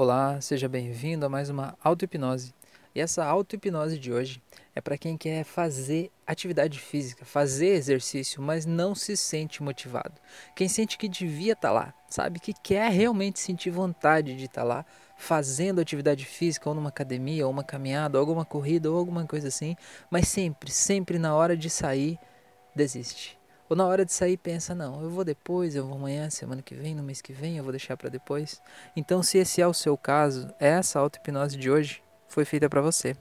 Olá, seja bem-vindo a mais uma auto-hipnose. E essa auto-hipnose de hoje é para quem quer fazer atividade física, fazer exercício, mas não se sente motivado. Quem sente que devia estar tá lá, sabe? Que quer realmente sentir vontade de estar tá lá, fazendo atividade física, ou numa academia, ou uma caminhada, ou alguma corrida, ou alguma coisa assim, mas sempre, sempre na hora de sair, desiste ou na hora de sair pensa, não, eu vou depois, eu vou amanhã, semana que vem, no mês que vem, eu vou deixar para depois. Então, se esse é o seu caso, essa auto-hipnose de hoje foi feita para você.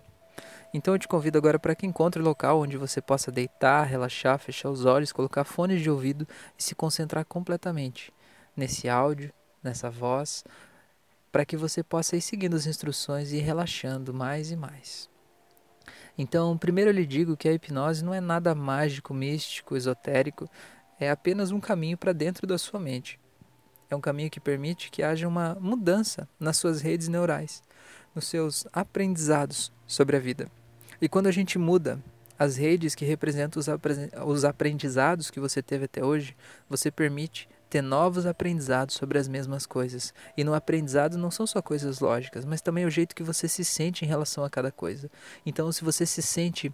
Então eu te convido agora para que encontre local onde você possa deitar, relaxar, fechar os olhos, colocar fones de ouvido e se concentrar completamente nesse áudio, nessa voz, para que você possa ir seguindo as instruções e ir relaxando mais e mais. Então, primeiro eu lhe digo que a hipnose não é nada mágico, místico, esotérico, é apenas um caminho para dentro da sua mente. É um caminho que permite que haja uma mudança nas suas redes neurais, nos seus aprendizados sobre a vida. E quando a gente muda as redes que representam os aprendizados que você teve até hoje, você permite ter novos aprendizados sobre as mesmas coisas. E no aprendizado não são só coisas lógicas, mas também o jeito que você se sente em relação a cada coisa. Então, se você se sente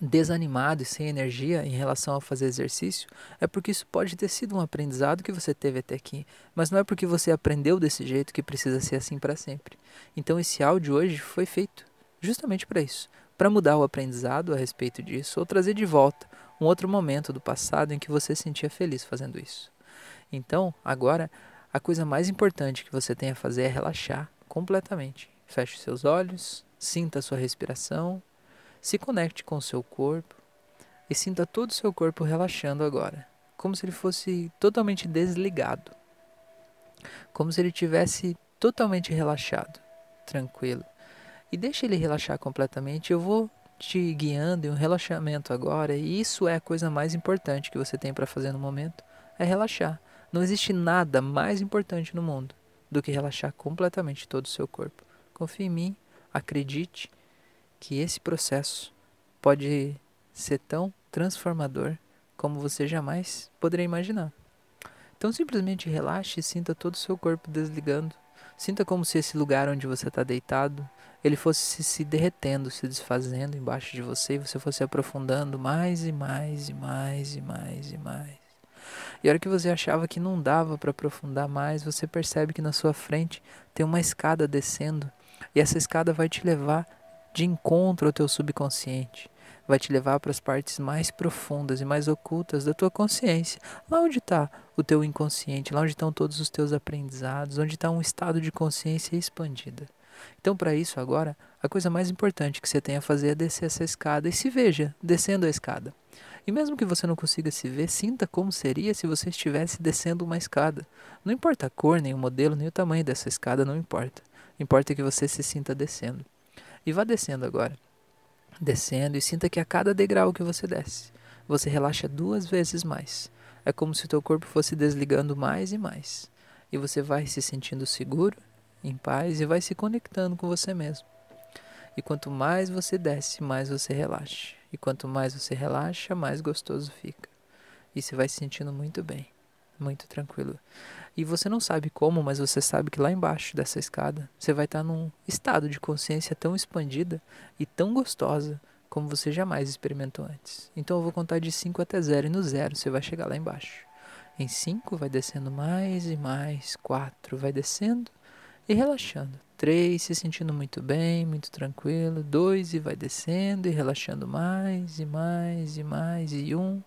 desanimado e sem energia em relação a fazer exercício, é porque isso pode ter sido um aprendizado que você teve até aqui, mas não é porque você aprendeu desse jeito que precisa ser assim para sempre. Então esse áudio hoje foi feito justamente para isso, para mudar o aprendizado a respeito disso ou trazer de volta um outro momento do passado em que você se sentia feliz fazendo isso. Então, agora, a coisa mais importante que você tem a fazer é relaxar completamente. Feche seus olhos, sinta a sua respiração, se conecte com o seu corpo e sinta todo o seu corpo relaxando agora, como se ele fosse totalmente desligado. Como se ele tivesse totalmente relaxado, tranquilo. E deixe ele relaxar completamente. Eu vou te guiando em um relaxamento agora, e isso é a coisa mais importante que você tem para fazer no momento, é relaxar. Não existe nada mais importante no mundo do que relaxar completamente todo o seu corpo. Confie em mim, acredite que esse processo pode ser tão transformador como você jamais poderia imaginar. Então simplesmente relaxe e sinta todo o seu corpo desligando. Sinta como se esse lugar onde você está deitado, ele fosse se, derretendo, se desfazendo embaixo de você e você fosse aprofundando mais e mais e mais e mais e mais. E a hora que você achava que não dava para aprofundar mais, você percebe que na sua frente tem uma escada descendo, e essa escada vai te levar de encontro ao teu subconsciente, vai te levar para as partes mais profundas e mais ocultas da tua consciência, lá onde está o teu inconsciente, lá onde estão todos os teus aprendizados, onde está um estado de consciência expandida. Então, para isso, agora, a coisa mais importante que você tem a fazer é descer essa escada e se veja descendo a escada. E mesmo que você não consiga se ver, sinta como seria se você estivesse descendo uma escada. Não importa a cor, nem o modelo, nem o tamanho dessa escada, não importa. Importa que você se sinta descendo. E vá descendo agora. Descendo e sinta que a cada degrau que você desce, você relaxa duas vezes mais. É como se o teu corpo fosse desligando mais e mais. E você vai se sentindo seguro, em paz e vai se conectando com você mesmo. E quanto mais você desce, mais você relaxa. E quanto mais você relaxa, mais gostoso fica. E você vai se sentindo muito bem, muito tranquilo. E você não sabe como, mas você sabe que lá embaixo dessa escada você vai estar num estado de consciência tão expandida e tão gostosa como você jamais experimentou antes. Então eu vou contar de 5 até 0 e no zero você vai chegar lá embaixo. Em 5 vai descendo mais e mais, 4 vai descendo e relaxando. 3, se sentindo muito bem, muito tranquilo. 2 e vai descendo e relaxando mais e mais e mais. E 1 um,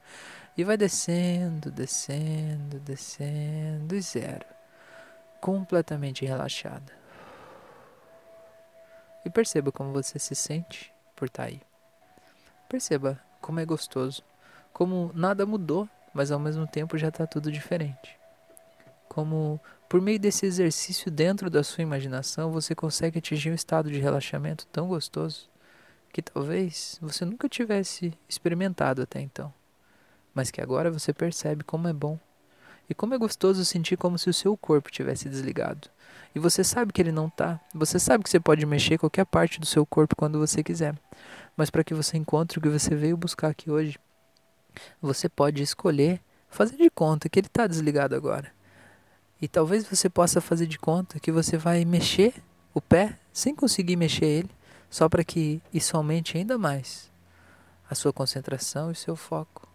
e vai descendo, descendo, descendo e 0. Completamente relaxada. E perceba como você se sente por estar tá aí. Perceba como é gostoso, como nada mudou, mas ao mesmo tempo já está tudo diferente como por meio desse exercício dentro da sua imaginação você consegue atingir um estado de relaxamento tão gostoso que talvez você nunca tivesse experimentado até então, mas que agora você percebe como é bom e como é gostoso sentir como se o seu corpo tivesse desligado. E você sabe que ele não está. Você sabe que você pode mexer qualquer parte do seu corpo quando você quiser. Mas para que você encontre o que você veio buscar aqui hoje, você pode escolher fazer de conta que ele está desligado agora E talvez você possa fazer de conta que você vai mexer o pé sem conseguir mexer ele, só para que isso aumente ainda mais a sua concentração e seu foco.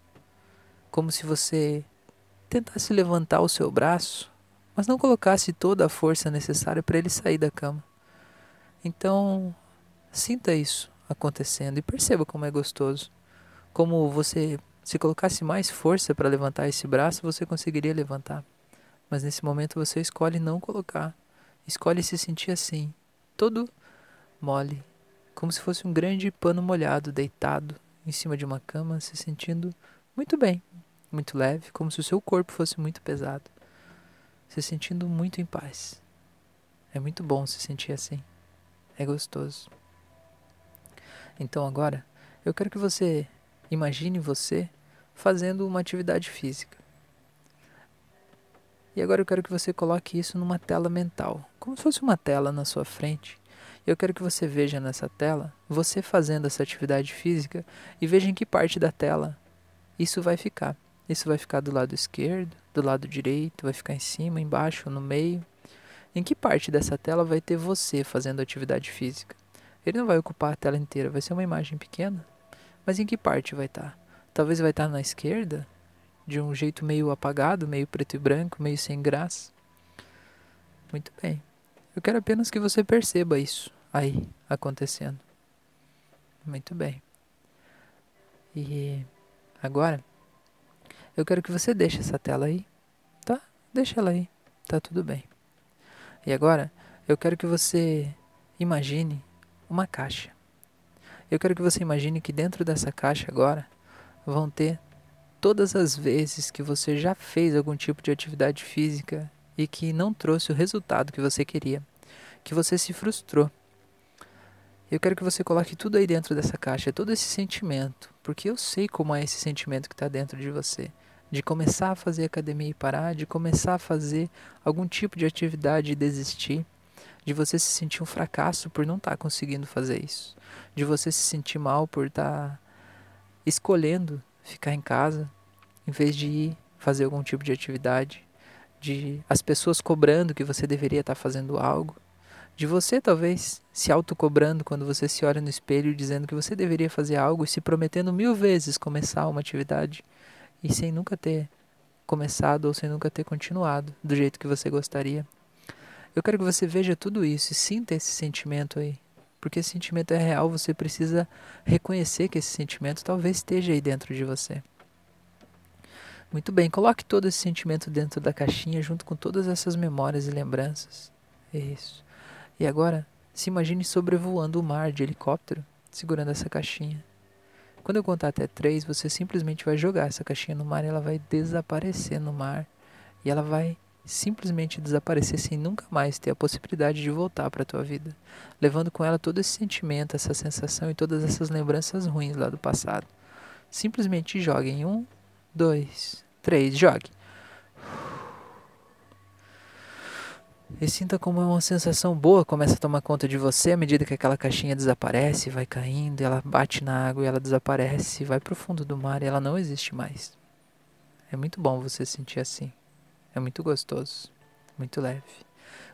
Como se você tentasse levantar o seu braço, mas não colocasse toda a força necessária para ele sair da cama. Então, sinta isso acontecendo e perceba como é gostoso. Como você, se colocasse mais força para levantar esse braço, você conseguiria levantar. Mas nesse momento você escolhe não colocar. Escolhe se sentir assim, todo mole, como se fosse um grande pano molhado deitado em cima de uma cama, se sentindo muito bem, muito leve, como se o seu corpo fosse muito pesado, se sentindo muito em paz. É muito bom se sentir assim. É gostoso. Então agora, eu quero que você imagine você fazendo uma atividade física. E agora eu quero que você coloque isso numa tela mental, como se fosse uma tela na sua frente. Eu quero que você veja nessa tela você fazendo essa atividade física e veja em que parte da tela isso vai ficar. Isso vai ficar do lado esquerdo, do lado direito, vai ficar em cima, embaixo, no meio. Em que parte dessa tela vai ter você fazendo atividade física? Ele não vai ocupar a tela inteira, vai ser uma imagem pequena. Mas em que parte vai estar? Talvez vai estar na esquerda, de um jeito meio apagado, meio preto e branco, meio sem graça. Muito bem. Eu quero apenas que você perceba isso aí acontecendo. Muito bem. E agora eu quero que você deixe essa tela aí, tá? Deixa ela aí, tá tudo bem. E agora eu quero que você imagine uma caixa. Eu quero que você imagine que dentro dessa caixa agora vão ter todas as vezes que você já fez algum tipo de atividade física e que não trouxe o resultado que você queria, que você se frustrou. Eu quero que você coloque tudo aí dentro dessa caixa, todo esse sentimento, porque eu sei como é esse sentimento que está dentro de você. De começar a fazer academia e parar, de começar a fazer algum tipo de atividade e desistir, de você se sentir um fracasso por não estar tá conseguindo fazer isso, de você se sentir mal por estar tá escolhendo ficar em casa, em vez de ir fazer algum tipo de atividade, de as pessoas cobrando que você deveria estar fazendo algo, de você talvez se autocobrando quando você se olha no espelho dizendo que você deveria fazer algo e se prometendo mil vezes começar uma atividade e sem nunca ter começado ou sem nunca ter continuado do jeito que você gostaria. Eu quero que você veja tudo isso e sinta esse sentimento aí porque esse sentimento é real, você precisa reconhecer que esse sentimento talvez esteja aí dentro de você. Muito bem, coloque todo esse sentimento dentro da caixinha junto com todas essas memórias e lembranças. Isso. E agora, se imagine sobrevoando o mar de helicóptero, segurando essa caixinha. Quando eu contar até três, você simplesmente vai jogar essa caixinha no mar e ela vai desaparecer no mar. E ela vai simplesmente desaparecer sem nunca mais ter a possibilidade de voltar para a tua vida, levando com ela todo esse sentimento, essa sensação e todas essas lembranças ruins lá do passado. Simplesmente jogue em um, dois, três, jogue. E sinta como uma sensação boa começa a tomar conta de você à medida que aquela caixinha desaparece, vai caindo, ela bate na água e ela desaparece, vai para o fundo do mar e ela não existe mais. É muito bom você sentir assim. É muito gostoso, muito leve.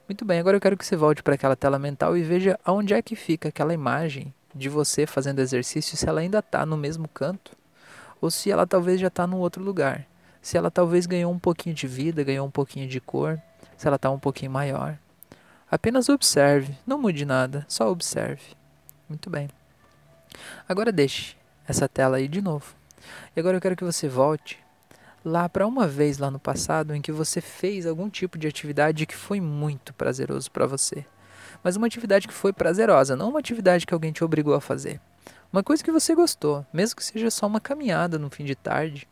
Muito bem, agora eu quero que você volte para aquela tela mental e veja aonde é que fica aquela imagem de você fazendo exercício, se ela ainda está no mesmo canto ou se ela talvez já está num outro lugar. Se ela talvez ganhou um pouquinho de vida, ganhou um pouquinho de cor, se ela está um pouquinho maior. Apenas observe, não mude nada, só observe. Muito bem. Agora deixe essa tela aí de novo. E agora eu quero que você volte lá para uma vez lá no passado em que você fez algum tipo de atividade que foi muito prazeroso para você. Mas uma atividade que foi prazerosa, não uma atividade que alguém te obrigou a fazer. Uma coisa que você gostou, mesmo que seja só uma caminhada no fim de tarde,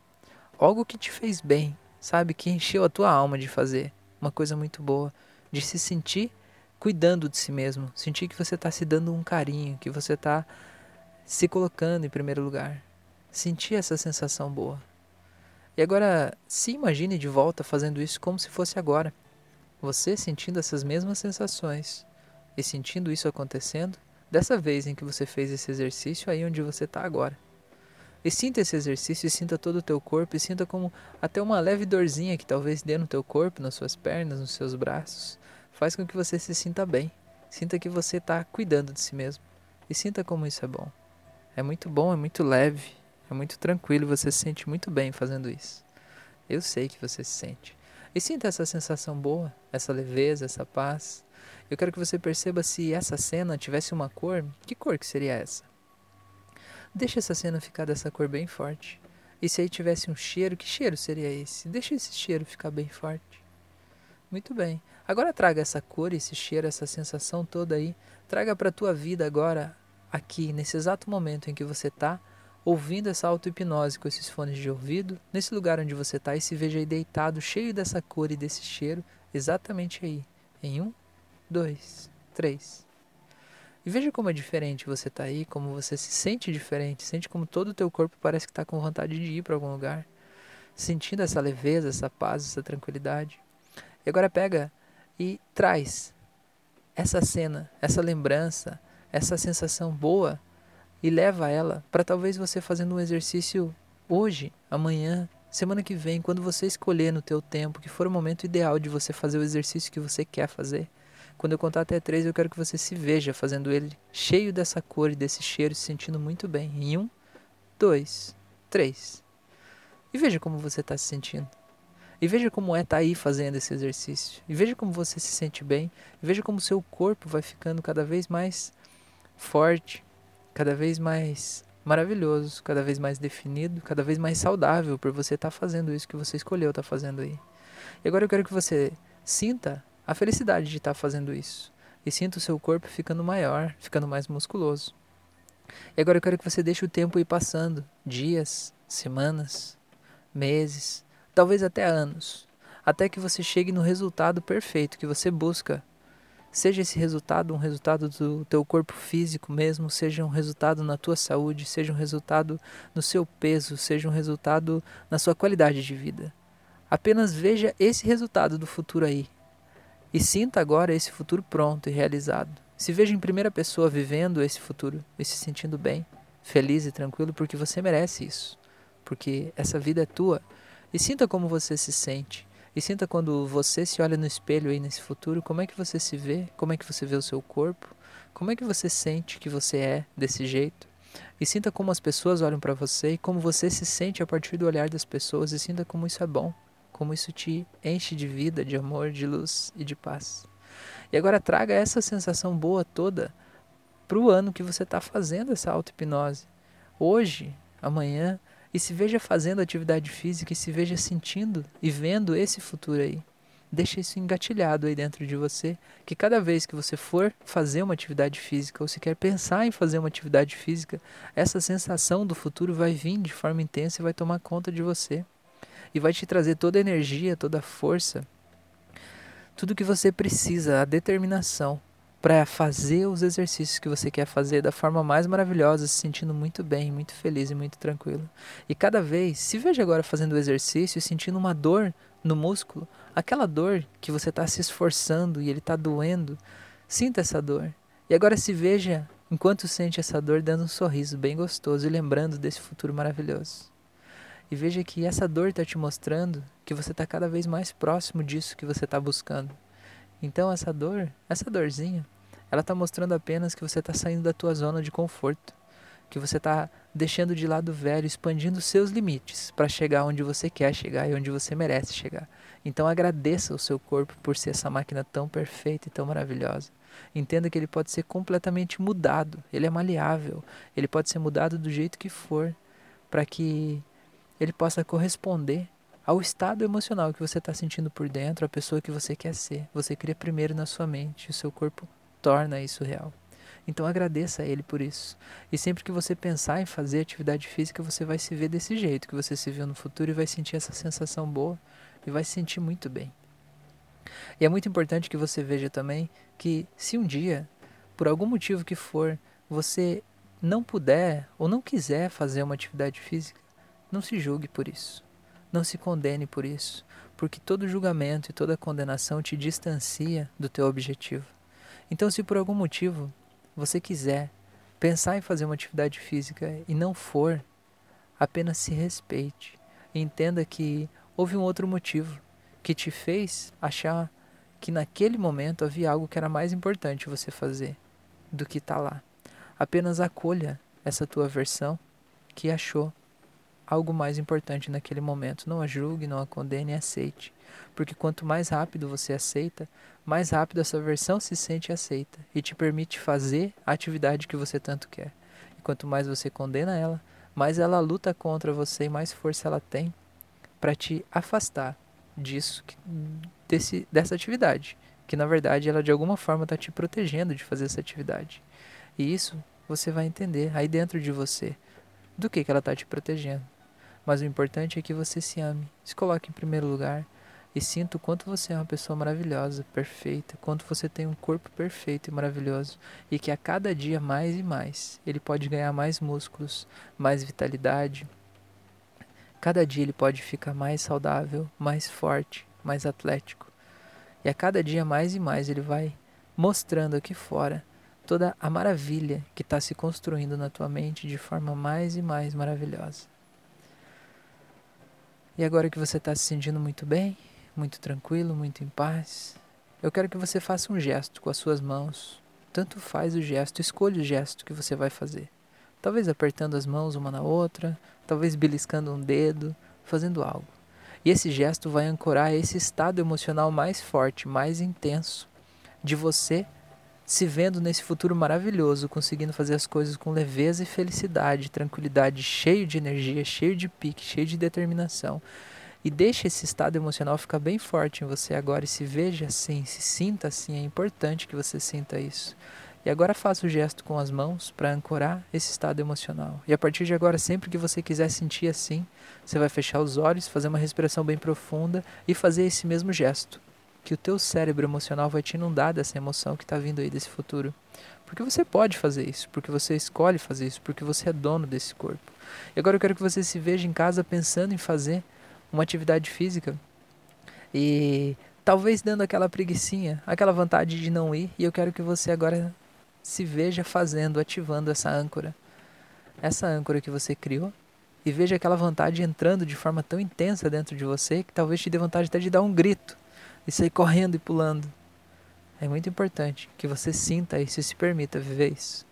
algo que te fez bem, sabe, que encheu a tua alma de fazer, uma coisa muito boa, de se sentir cuidando de si mesmo, sentir que você está se dando um carinho, que você está se colocando em primeiro lugar, sentir essa sensação boa. E agora, se imagine de volta fazendo isso como se fosse agora. Você sentindo essas mesmas sensações e sentindo isso acontecendo, dessa vez em que você fez esse exercício aí onde você está agora. E sinta esse exercício, e sinta todo o teu corpo, e sinta como até uma leve dorzinha que talvez dê no teu corpo, nas suas pernas, nos seus braços, faz com que você se sinta bem. Sinta que você está cuidando de si mesmo. E sinta como isso é bom. É muito bom, é muito leve, é muito tranquilo, você se sente muito bem fazendo isso. Eu sei que você se sente. E sinta essa sensação boa, essa leveza, essa paz. Eu quero que você perceba se essa cena tivesse uma cor, que cor que seria essa? Deixa essa cena ficar dessa cor bem forte. E se aí tivesse um cheiro, que cheiro seria esse? Deixa esse cheiro ficar bem forte. Muito bem. Agora traga essa cor, esse cheiro, essa sensação toda aí. Traga para a tua vida agora, aqui, nesse exato momento em que você está ouvindo essa auto-hipnose com esses fones de ouvido, nesse lugar onde você está e se veja aí deitado, cheio dessa cor e desse cheiro, exatamente aí. Em um, dois, três. E veja como é diferente você está aí, como você se sente diferente, sente como todo o teu corpo parece que está com vontade de ir para algum lugar, sentindo essa leveza, essa paz, essa tranquilidade. E agora pega e traz essa cena, essa lembrança, essa sensação boa e leva ela para talvez você fazendo um exercício hoje, amanhã, semana que vem, quando você escolher no teu tempo, que for o momento ideal de você fazer o exercício que você quer fazer. Quando eu contar até três, eu quero que você se veja fazendo ele cheio dessa cor e desse cheiro, se sentindo muito bem. Em um, dois, três. E veja como você está se sentindo. E veja como é estar tá aí fazendo esse exercício. E veja como você se sente bem. E veja como seu corpo vai ficando cada vez mais forte, cada vez mais maravilhoso, cada vez mais definido, cada vez mais saudável por você estar tá fazendo isso que você escolheu estar tá fazendo aí. E agora eu quero que você sinta a felicidade de estar tá fazendo isso. E sinta o seu corpo ficando maior, ficando mais musculoso. E agora eu quero que você deixe o tempo ir passando dias, semanas, meses, talvez até anos até que você chegue no resultado perfeito que você busca Seja esse resultado um resultado do teu corpo físico mesmo, seja um resultado na tua saúde, seja um resultado no seu peso, seja um resultado na sua qualidade de vida. Apenas veja esse resultado do futuro aí e sinta agora esse futuro pronto e realizado. Se veja em primeira pessoa vivendo esse futuro e se sentindo bem, feliz e tranquilo, porque você merece isso. Porque essa vida é tua. E sinta como você se sente. E sinta quando você se olha no espelho aí nesse futuro, como é que você se vê, como é que você vê o seu corpo, como é que você sente que você é desse jeito. E sinta como as pessoas olham para você e como você se sente a partir do olhar das pessoas e sinta como isso é bom, como isso te enche de vida, de amor, de luz e de paz. E agora traga essa sensação boa toda para o ano que você está fazendo essa auto-hipnose. Hoje, amanhã, e se veja fazendo atividade física e se veja sentindo e vendo esse futuro aí. Deixa isso engatilhado aí dentro de você, que cada vez que você for fazer uma atividade física ou se quer pensar em fazer uma atividade física, essa sensação do futuro vai vir de forma intensa e vai tomar conta de você. E vai te trazer toda a energia, toda a força, tudo que você precisa, a determinação para fazer os exercícios que você quer fazer da forma mais maravilhosa, se sentindo muito bem, muito feliz e muito tranquilo. E cada vez, se veja agora fazendo o exercício e sentindo uma dor no músculo, aquela dor que você está se esforçando e ele está doendo, sinta essa dor. E agora se veja, enquanto sente essa dor, dando um sorriso bem gostoso e lembrando desse futuro maravilhoso. E veja que essa dor está te mostrando que você está cada vez mais próximo disso que você está buscando. Então essa dor, essa dorzinha, ela está mostrando apenas que você está saindo da tua zona de conforto, que você está deixando de lado o velho, expandindo seus limites para chegar onde você quer chegar e onde você merece chegar. Então agradeça o seu corpo por ser essa máquina tão perfeita e tão maravilhosa. Entenda que ele pode ser completamente mudado, ele é maleável, ele pode ser mudado do jeito que for, para que ele possa corresponder ao estado emocional que você está sentindo por dentro, a pessoa que você quer ser. Você cria primeiro na sua mente, o seu corpo torna isso real. Então agradeça a ele por isso. E sempre que você pensar em fazer atividade física, você vai se ver desse jeito que você se viu no futuro e vai sentir essa sensação boa e vai se sentir muito bem. E é muito importante que você veja também que se um dia, por algum motivo que for, você não puder ou não quiser fazer uma atividade física, não se julgue por isso. Não se condene por isso, porque todo julgamento e toda condenação te distancia do teu objetivo. Então, se por algum motivo você quiser pensar em fazer uma atividade física e não for, Apenas se respeite entenda que houve um outro motivo que te fez achar que naquele momento havia algo que era mais importante você fazer do que estar tá lá. Apenas acolha essa tua versão que achou algo mais importante naquele momento. Não a julgue, não a condene, aceite. Porque quanto mais rápido você aceita, mais rápido essa versão se sente aceita e te permite fazer a atividade que você tanto quer. E quanto mais você condena ela, mais ela luta contra você e mais força ela tem para te afastar disso, desse, dessa atividade. Que na verdade ela de alguma forma está te protegendo de fazer essa atividade. E isso você vai entender aí dentro de você do que, que ela está te protegendo. Mas o importante é que você se ame, se coloque em primeiro lugar e sinta o quanto você é uma pessoa maravilhosa, perfeita, quanto você tem um corpo perfeito e maravilhoso e que a cada dia mais e mais ele pode ganhar mais músculos, mais vitalidade. Cada dia ele pode ficar mais saudável, mais forte, mais atlético. E a cada dia mais e mais ele vai mostrando aqui fora toda a maravilha que está se construindo na tua mente de forma mais e mais maravilhosa. E agora que você está se sentindo muito bem, muito tranquilo, muito em paz, eu quero que você faça um gesto com as suas mãos. Tanto faz o gesto, escolha o gesto que você vai fazer. Talvez apertando as mãos uma na outra, talvez beliscando um dedo, fazendo algo. E esse gesto vai ancorar esse estado emocional mais forte, mais intenso de você se vendo nesse futuro maravilhoso, conseguindo fazer as coisas com leveza e felicidade, tranquilidade, cheio de energia, cheio de pique, cheio de determinação. E deixe esse estado emocional ficar bem forte em você agora e se veja assim, se sinta assim, é importante que você sinta isso. E agora faça o gesto com as mãos para ancorar esse estado emocional. E a partir de agora, sempre que você quiser sentir assim, você vai fechar os olhos, fazer uma respiração bem profunda e fazer esse mesmo gesto que o teu cérebro emocional vai te inundar dessa emoção que está vindo aí desse futuro. Porque você pode fazer isso, porque você escolhe fazer isso, porque você é dono desse corpo. E agora eu quero que você se veja em casa pensando em fazer uma atividade física e talvez dando aquela preguiçinha, aquela vontade de não ir, e eu quero que você agora se veja fazendo, ativando essa âncora. Essa âncora que você criou e veja aquela vontade entrando de forma tão intensa dentro de você que talvez te dê vontade até de dar um grito e sair correndo e pulando. É muito importante que você sinta isso e se permita viver isso.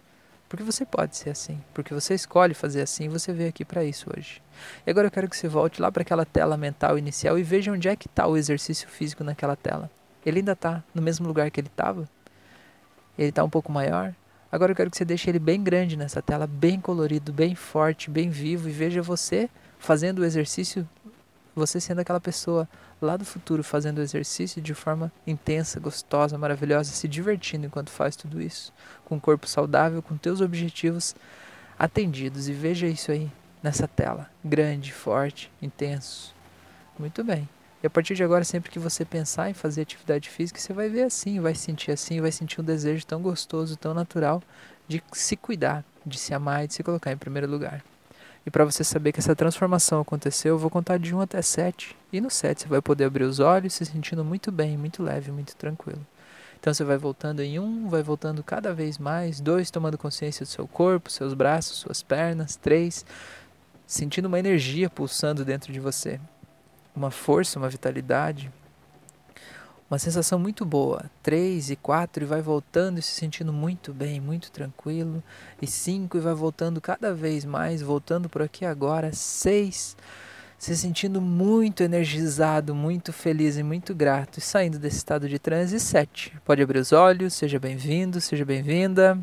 Porque você pode ser assim, porque você escolhe fazer assim e você veio aqui para isso hoje. E agora eu quero que você volte lá para aquela tela mental inicial e veja onde é que está o exercício físico naquela tela. Ele ainda está no mesmo lugar que ele estava? Ele está um pouco maior? Agora eu quero que você deixe ele bem grande nessa tela, bem colorido, bem forte, bem vivo e veja você fazendo o exercício você sendo aquela pessoa lá do futuro fazendo exercício de forma intensa, gostosa, maravilhosa, se divertindo enquanto faz tudo isso, com um corpo saudável, com teus objetivos atendidos. E veja isso aí nessa tela, grande, forte, intenso. Muito bem. E a partir de agora, sempre que você pensar em fazer atividade física, você vai ver assim, vai sentir assim, vai sentir um desejo tão gostoso, tão natural de se cuidar, de se amar e de se colocar em primeiro lugar. E para você saber que essa transformação aconteceu, eu vou contar de 1 até 7. E no 7 você vai poder abrir os olhos se sentindo muito bem, muito leve, muito tranquilo. Então você vai voltando em um, vai voltando cada vez mais, dois, tomando consciência do seu corpo, seus braços, suas pernas, três, sentindo uma energia pulsando dentro de você, uma força, uma vitalidade, uma sensação muito boa. Três e quatro e vai voltando e se sentindo muito bem, muito tranquilo. E cinco e vai voltando cada vez mais, voltando por aqui agora. Seis, se sentindo muito energizado, muito feliz e muito grato e saindo desse estado de transe. E sete, pode abrir os olhos, seja bem-vindo, seja bem-vinda.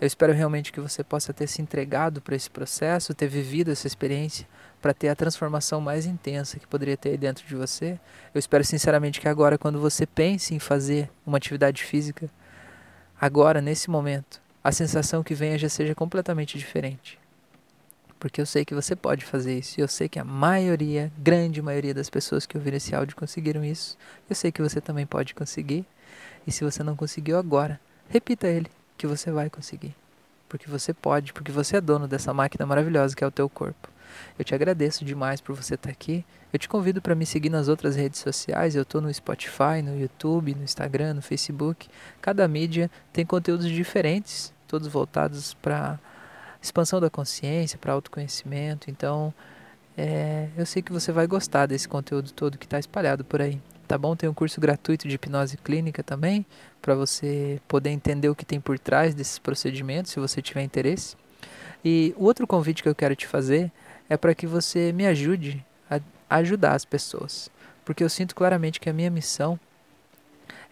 Eu espero realmente que você possa ter se entregado para esse processo, ter vivido essa experiência para ter a transformação mais intensa que poderia ter aí dentro de você. Eu espero sinceramente que agora, quando você pense em fazer uma atividade física, agora, nesse momento, a sensação que venha já seja completamente diferente. Porque eu sei que você pode fazer isso. E eu sei que a maioria, grande maioria das pessoas que ouviram esse áudio conseguiram isso. Eu sei que você também pode conseguir. E se você não conseguiu agora, repita ele, que você vai conseguir. Porque você pode, porque você é dono dessa máquina maravilhosa que é o teu corpo. Eu te agradeço demais por você estar aqui. Eu te convido para me seguir nas outras redes sociais. Eu estou no Spotify, no YouTube, no Instagram, no Facebook. Cada mídia tem conteúdos diferentes, todos voltados para expansão da consciência, para autoconhecimento. Então, é, eu sei que você vai gostar desse conteúdo todo que está espalhado por aí. Tá bom? Tem um curso gratuito de hipnose clínica também, para você poder entender o que tem por trás desses procedimentos, se você tiver interesse. E o outro convite que eu quero te fazer é para que você me ajude a ajudar as pessoas. Porque eu sinto claramente que a minha missão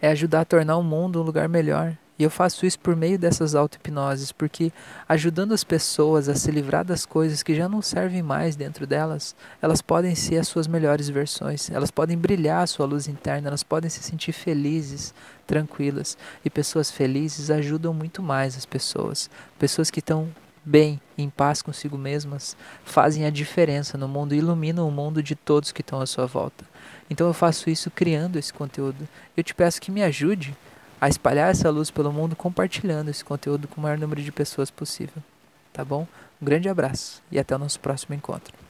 é ajudar a tornar o mundo um lugar melhor. E eu faço isso por meio dessas auto-hipnoses, porque ajudando as pessoas a se livrar das coisas que já não servem mais dentro delas, elas podem ser as suas melhores versões, elas podem brilhar a sua luz interna, elas podem se sentir felizes, tranquilas. E pessoas felizes ajudam muito mais as pessoas. Pessoas que estão bem, em paz consigo mesmas, fazem a diferença no mundo, iluminam o mundo de todos que estão à sua volta. Então eu faço isso criando esse conteúdo. Eu te peço que me ajude a espalhar essa luz pelo mundo compartilhando esse conteúdo com o maior número de pessoas possível. Tá bom? Um grande abraço e até o nosso próximo encontro.